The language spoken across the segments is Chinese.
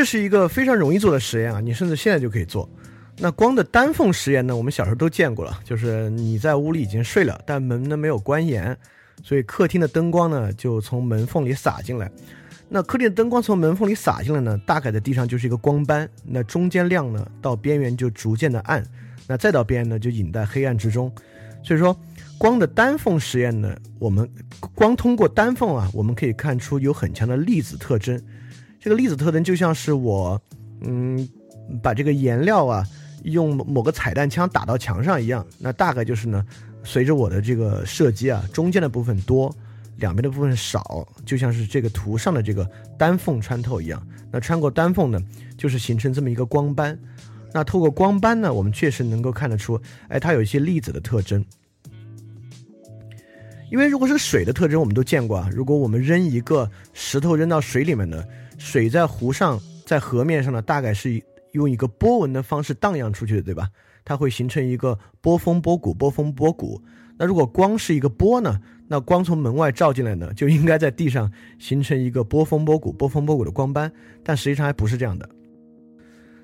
这是一个非常容易做的实验啊，你甚至现在就可以做。那光的单缝实验呢，我们小时候都见过了，就是你在屋里已经睡了，但门呢没有关严，所以客厅的灯光呢就从门缝里洒进来。那客厅的灯光从门缝里洒进来呢，大概在地上就是一个光斑，那中间亮呢，到边缘就逐渐的暗，那再到边缘呢就隐在黑暗之中。所以说，光的单缝实验呢，我们光通过单缝啊，我们可以看出有很强的粒子特征。这个粒子特征就像是我，嗯，把这个颜料啊用某个彩弹枪打到墙上一样，那大概就是呢，随着我的这个射击啊，中间的部分多。两边的部分少，就像是这个图上的这个单缝穿透一样。那穿过单缝呢，就是形成这么一个光斑。那透过光斑呢，我们确实能够看得出，哎，它有一些粒子的特征。因为如果是水的特征，我们都见过啊。如果我们扔一个石头扔到水里面呢，水在湖上、在河面上呢，大概是用一个波纹的方式荡漾出去的，对吧？它会形成一个波峰波谷、波峰波谷。那如果光是一个波呢？那光从门外照进来呢，就应该在地上形成一个波峰波谷、波峰波谷的光斑，但实际上还不是这样的。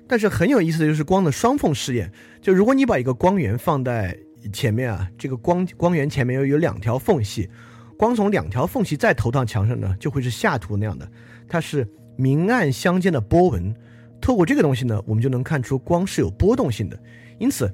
但是很有意思的就是光的双缝试验，就如果你把一个光源放在前面啊，这个光光源前面有有两条缝隙，光从两条缝隙再投到墙上呢，就会是下图那样的，它是明暗相间的波纹。透过这个东西呢，我们就能看出光是有波动性的。因此，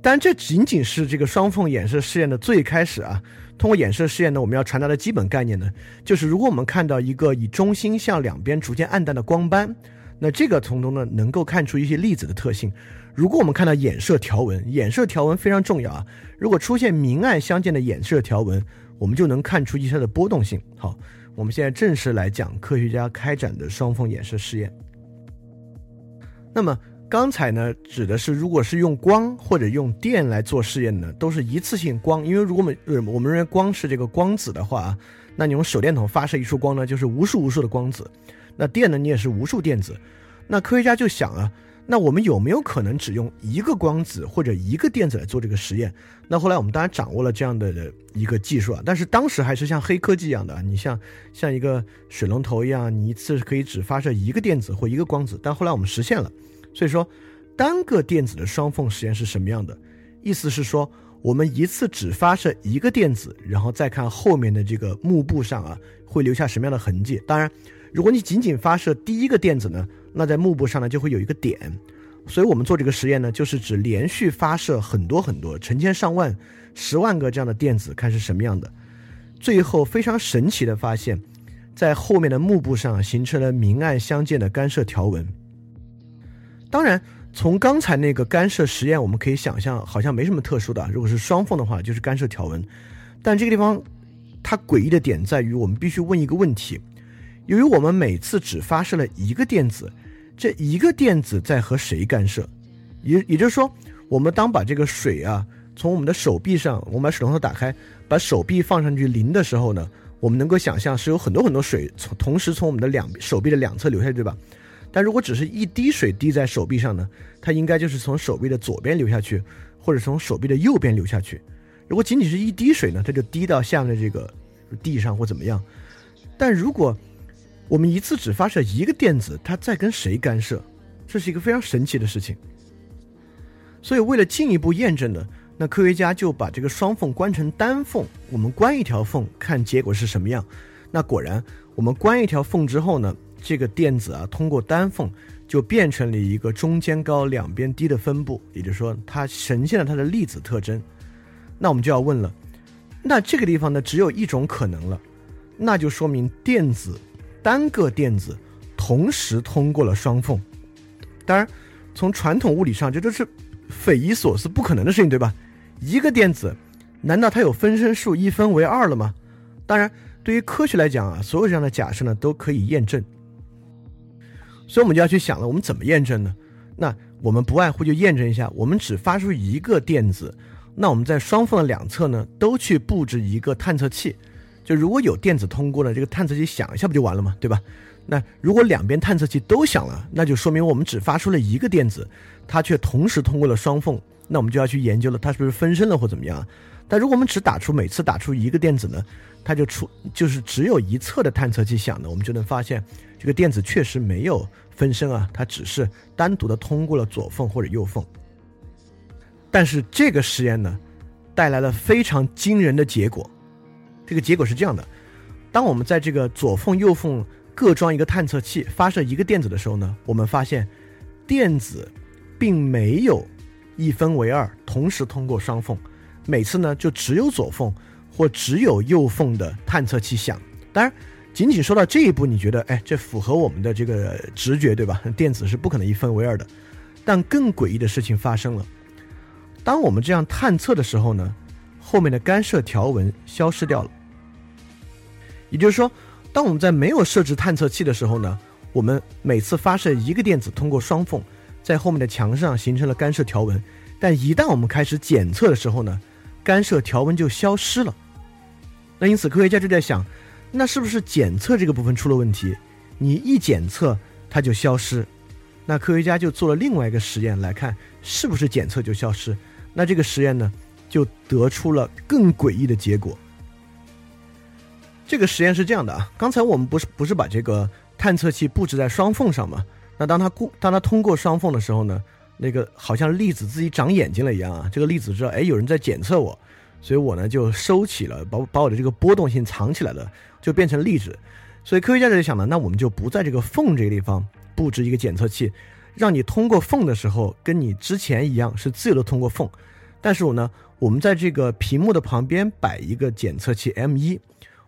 但这仅仅是这个双缝衍射试验的最开始啊。通过衍射试验呢，我们要传达的基本概念呢，就是如果我们看到一个以中心向两边逐渐暗淡的光斑，那这个从中呢能够看出一些粒子的特性。如果我们看到衍射条纹，衍射条纹非常重要啊。如果出现明暗相间的衍射条纹，我们就能看出一些的波动性。好，我们现在正式来讲科学家开展的双缝衍射试验。那么。刚才呢，指的是如果是用光或者用电来做试验呢，都是一次性光。因为如果我们我们认为光是这个光子的话，那你用手电筒发射一束光呢，就是无数无数的光子。那电呢，你也是无数电子。那科学家就想啊，那我们有没有可能只用一个光子或者一个电子来做这个实验？那后来我们当然掌握了这样的一个技术啊，但是当时还是像黑科技一样的，你像像一个水龙头一样，你一次可以只发射一个电子或一个光子。但后来我们实现了。所以说，单个电子的双缝实验是什么样的？意思是说，我们一次只发射一个电子，然后再看后面的这个幕布上啊，会留下什么样的痕迹？当然，如果你仅仅发射第一个电子呢，那在幕布上呢就会有一个点。所以我们做这个实验呢，就是指连续发射很多很多、成千上万、十万个这样的电子，看是什么样的。最后非常神奇的发现，在后面的幕布上形成了明暗相间的干涉条纹。当然，从刚才那个干涉实验，我们可以想象，好像没什么特殊的。如果是双缝的话，就是干涉条纹。但这个地方，它诡异的点在于，我们必须问一个问题：由于我们每次只发射了一个电子，这一个电子在和谁干涉？也也就是说，我们当把这个水啊从我们的手臂上，我们把水龙头打开，把手臂放上去淋的时候呢，我们能够想象是有很多很多水从同时从我们的两手臂的两侧流下去，对吧？但如果只是一滴水滴在手臂上呢，它应该就是从手臂的左边流下去，或者从手臂的右边流下去。如果仅仅是一滴水呢，它就滴到下面的这个地上或怎么样。但如果我们一次只发射一个电子，它在跟谁干涉？这是一个非常神奇的事情。所以为了进一步验证呢，那科学家就把这个双缝关成单缝，我们关一条缝看结果是什么样。那果然，我们关一条缝之后呢？这个电子啊，通过单缝就变成了一个中间高、两边低的分布，也就是说，它呈现了它的粒子特征。那我们就要问了，那这个地方呢，只有一种可能了，那就说明电子单个电子同时通过了双缝。当然，从传统物理上，这都是匪夷所思、不可能的事情，对吧？一个电子，难道它有分身术一分为二了吗？当然，对于科学来讲啊，所有这样的假设呢，都可以验证。所以我们就要去想了，我们怎么验证呢？那我们不外乎就验证一下，我们只发出一个电子，那我们在双缝的两侧呢，都去布置一个探测器。就如果有电子通过了，这个探测器响一下不就完了吗？对吧？那如果两边探测器都响了，那就说明我们只发出了一个电子，它却同时通过了双缝。那我们就要去研究了，它是不是分身了或怎么样？但如果我们只打出每次打出一个电子呢，它就出就是只有一侧的探测器响的，我们就能发现这个电子确实没有分身啊，它只是单独的通过了左缝或者右缝。但是这个实验呢，带来了非常惊人的结果。这个结果是这样的：当我们在这个左缝、右缝各装一个探测器，发射一个电子的时候呢，我们发现电子并没有一分为二，同时通过双缝。每次呢，就只有左缝或只有右缝的探测器响。当然，仅仅说到这一步，你觉得，哎，这符合我们的这个直觉，对吧？电子是不可能一分为二的。但更诡异的事情发生了。当我们这样探测的时候呢，后面的干涉条纹消失掉了。也就是说，当我们在没有设置探测器的时候呢，我们每次发射一个电子通过双缝，在后面的墙上形成了干涉条纹。但一旦我们开始检测的时候呢，干涉条纹就消失了。那因此，科学家就在想，那是不是检测这个部分出了问题？你一检测它就消失。那科学家就做了另外一个实验，来看是不是检测就消失。那这个实验呢，就得出了更诡异的结果。这个实验是这样的啊，刚才我们不是不是把这个探测器布置在双缝上吗？那当它过当它通过双缝的时候呢，那个好像粒子自己长眼睛了一样啊，这个粒子知道哎有人在检测我，所以我呢就收起了，把把我的这个波动性藏起来了，就变成粒子。所以科学家就想呢，那我们就不在这个缝这个地方布置一个检测器。让你通过缝的时候，跟你之前一样是自由的通过缝，但是我呢，我们在这个屏幕的旁边摆一个检测器 M 一，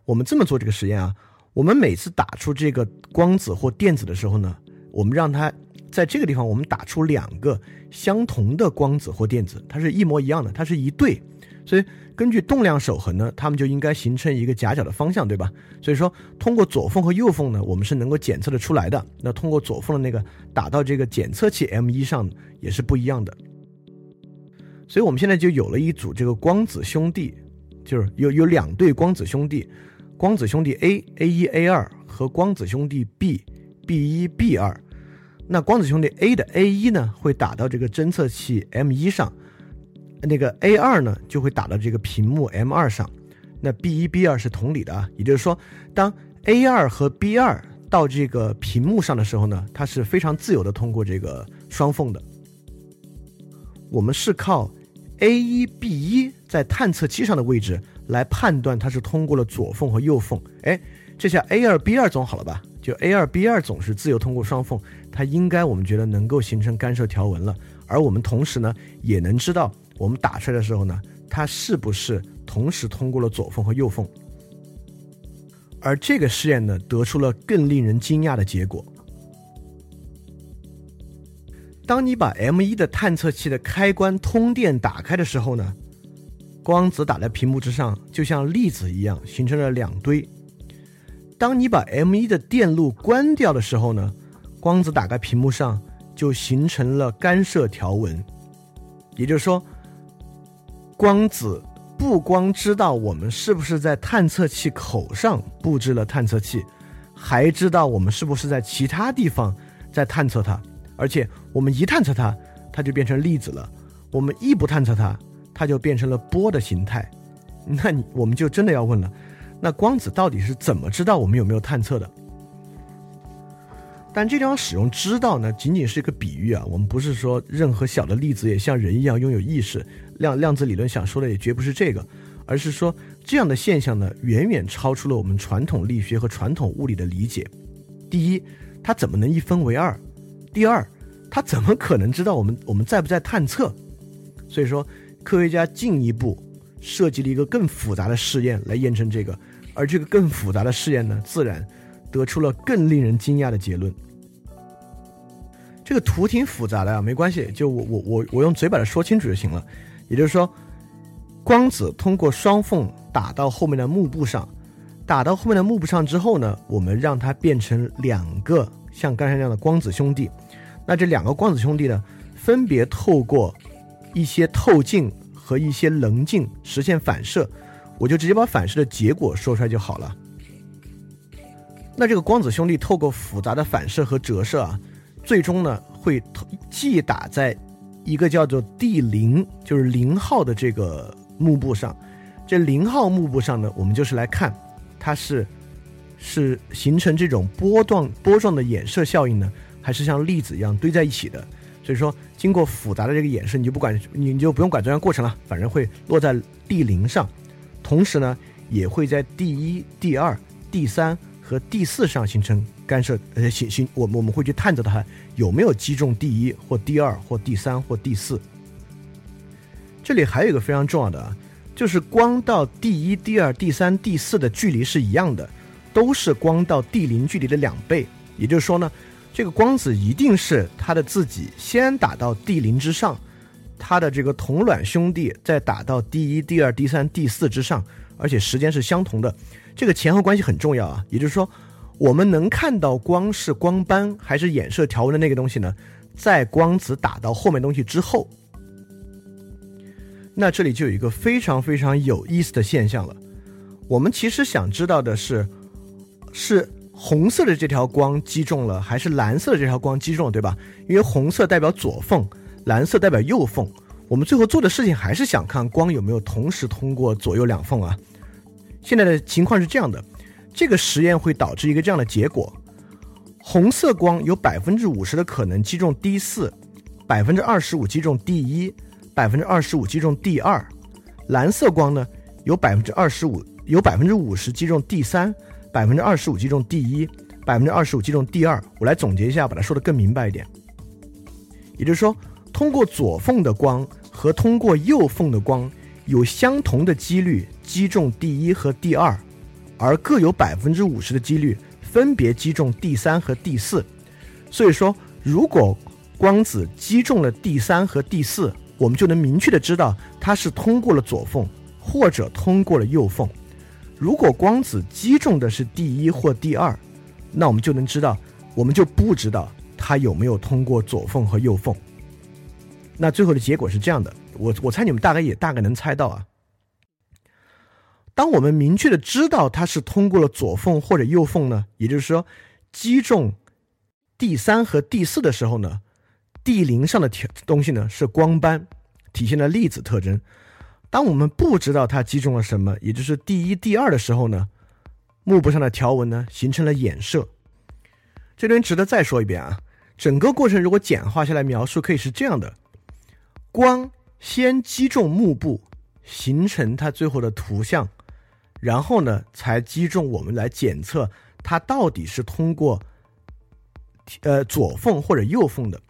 我们这么做这个实验啊，我们每次打出这个光子或电子的时候呢，我们让它在这个地方，我们打出两个相同的光子或电子，它是一模一样的，它是一对，所以。根据动量守恒呢，它们就应该形成一个夹角的方向，对吧？所以说，通过左缝和右缝呢，我们是能够检测的出来的。那通过左缝的那个打到这个检测器 M 一上也是不一样的。所以我们现在就有了一组这个光子兄弟，就是有有两对光子兄弟，光子兄弟 A A 一 A 二和光子兄弟 B B 一 B 二。那光子兄弟 A 的 A 一呢，会打到这个侦测器 M 一上。那个 A 二呢，就会打到这个屏幕 M 二上，那 B 一 B 二是同理的啊，也就是说，当 A 二和 B 二到这个屏幕上的时候呢，它是非常自由的通过这个双缝的。我们是靠 A 一 B 一在探测器上的位置来判断它是通过了左缝和右缝。哎，这下 A 二 B 二总好了吧？就 A 二 B 二总是自由通过双缝，它应该我们觉得能够形成干涉条纹了。而我们同时呢，也能知道。我们打出来的时候呢，它是不是同时通过了左缝和右缝？而这个试验呢，得出了更令人惊讶的结果。当你把 M 一的探测器的开关通电打开的时候呢，光子打在屏幕之上，就像粒子一样形成了两堆。当你把 M 一的电路关掉的时候呢，光子打开屏幕上就形成了干涉条纹。也就是说。光子不光知道我们是不是在探测器口上布置了探测器，还知道我们是不是在其他地方在探测它。而且我们一探测它，它就变成粒子了；我们一不探测它，它就变成了波的形态。那你我们就真的要问了：那光子到底是怎么知道我们有没有探测的？但这地方使用“知道”呢，仅仅是一个比喻啊。我们不是说任何小的粒子也像人一样拥有意识。量量子理论想说的也绝不是这个，而是说这样的现象呢，远远超出了我们传统力学和传统物理的理解。第一，它怎么能一分为二？第二，他怎么可能知道我们我们在不在探测？所以说，科学家进一步设计了一个更复杂的试验来验证这个，而这个更复杂的试验呢，自然得出了更令人惊讶的结论。这个图挺复杂的啊，没关系，就我我我我用嘴把它说清楚就行了。也就是说，光子通过双缝打到后面的幕布上，打到后面的幕布上之后呢，我们让它变成两个像刚才那样的光子兄弟。那这两个光子兄弟呢，分别透过一些透镜和一些棱镜实现反射，我就直接把反射的结果说出来就好了。那这个光子兄弟透过复杂的反射和折射啊，最终呢会既打在。一个叫做 D 零，就是零号的这个幕布上，这零号幕布上呢，我们就是来看，它是是形成这种波状波状的衍射效应呢，还是像粒子一样堆在一起的。所以说，经过复杂的这个衍射，你就不管你就不用管这段过程了，反正会落在第零上，同时呢，也会在第一、第二、第三和第四上形成干涉。呃，形形，我我们会去探测它有没有击中第一或第二或第三或第四。这里还有一个非常重要的啊，就是光到第一、第二、第三、第四的距离是一样的，都是光到地零距离的两倍。也就是说呢。这个光子一定是它的自己先打到地零之上，它的这个同卵兄弟再打到第一、第二、第三、第四之上，而且时间是相同的。这个前后关系很重要啊。也就是说，我们能看到光是光斑还是衍射条纹的那个东西呢？在光子打到后面东西之后，那这里就有一个非常非常有意思的现象了。我们其实想知道的是，是。红色的这条光击中了，还是蓝色的这条光击中了，对吧？因为红色代表左缝，蓝色代表右缝。我们最后做的事情还是想看光有没有同时通过左右两缝啊。现在的情况是这样的，这个实验会导致一个这样的结果：红色光有百分之五十的可能击中第四，百分之二十五击中第一，百分之二十五击中第二；蓝色光呢，有百分之二十五，有百分之五十击中第三。百分之二十五击中第一，百分之二十五击中第二。我来总结一下，把它说的更明白一点。也就是说，通过左缝的光和通过右缝的光有相同的几率击中第一和第二，而各有百分之五十的几率分别击中第三和第四。所以说，如果光子击中了第三和第四，我们就能明确的知道它是通过了左缝或者通过了右缝。如果光子击中的是第一或第二，那我们就能知道，我们就不知道它有没有通过左缝和右缝。那最后的结果是这样的，我我猜你们大概也大概能猜到啊。当我们明确的知道它是通过了左缝或者右缝呢，也就是说，击中第三和第四的时候呢，地零上的条东西呢是光斑，体现了粒子特征。当我们不知道它击中了什么，也就是第一、第二的时候呢，幕布上的条纹呢形成了衍射。这边值得再说一遍啊，整个过程如果简化下来描述，可以是这样的：光先击中幕布，形成它最后的图像，然后呢才击中我们来检测它到底是通过呃左缝或者右缝的。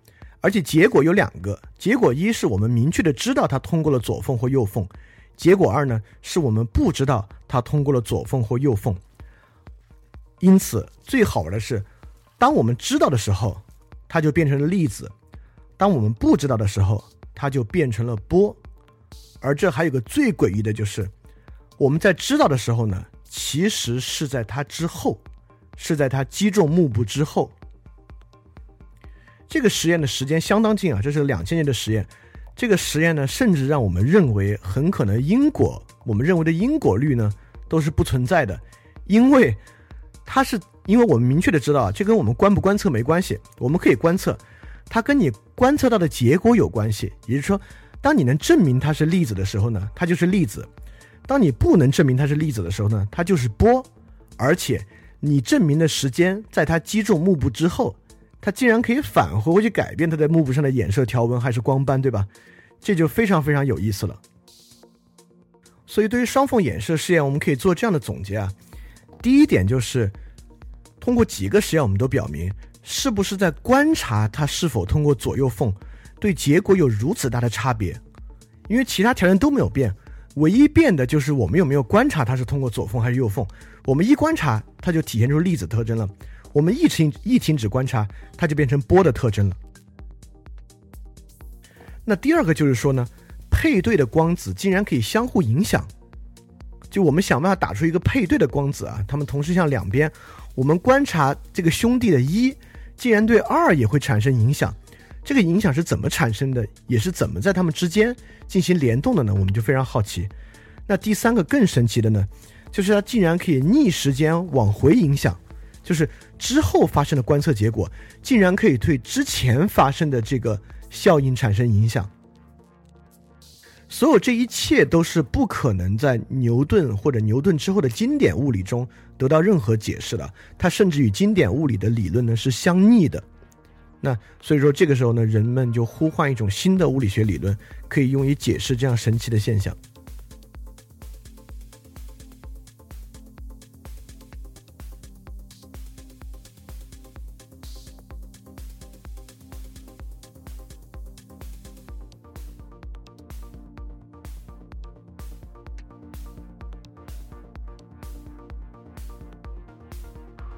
而且结果有两个，结果一是我们明确的知道它通过了左缝或右缝，结果二呢是我们不知道它通过了左缝或右缝。因此最好玩的是，当我们知道的时候，它就变成了粒子；当我们不知道的时候，它就变成了波。而这还有个最诡异的就是，我们在知道的时候呢，其实是在它之后，是在它击中幕布之后。这个实验的时间相当近啊，这是两千年的实验。这个实验呢，甚至让我们认为很可能因果，我们认为的因果律呢，都是不存在的，因为它是因为我们明确的知道啊，这跟我们观不观测没关系。我们可以观测，它跟你观测到的结果有关系。也就是说，当你能证明它是粒子的时候呢，它就是粒子；当你不能证明它是粒子的时候呢，它就是波。而且你证明的时间在它击中幕布之后。它竟然可以返回回去改变它在幕布上的衍射条纹还是光斑，对吧？这就非常非常有意思了。所以对于双缝衍射试验，我们可以做这样的总结啊。第一点就是，通过几个实验，我们都表明，是不是在观察它是否通过左右缝，对结果有如此大的差别？因为其他条件都没有变，唯一变的就是我们有没有观察它是通过左缝还是右缝。我们一观察，它就体现出粒子特征了。我们一停一停止观察，它就变成波的特征了。那第二个就是说呢，配对的光子竟然可以相互影响。就我们想办法打出一个配对的光子啊，它们同时向两边。我们观察这个兄弟的一，竟然对二也会产生影响。这个影响是怎么产生的？也是怎么在它们之间进行联动的呢？我们就非常好奇。那第三个更神奇的呢，就是它竟然可以逆时间往回影响。就是之后发生的观测结果，竟然可以对之前发生的这个效应产生影响。所有这一切都是不可能在牛顿或者牛顿之后的经典物理中得到任何解释的。它甚至与经典物理的理论呢是相逆的。那所以说这个时候呢，人们就呼唤一种新的物理学理论，可以用于解释这样神奇的现象。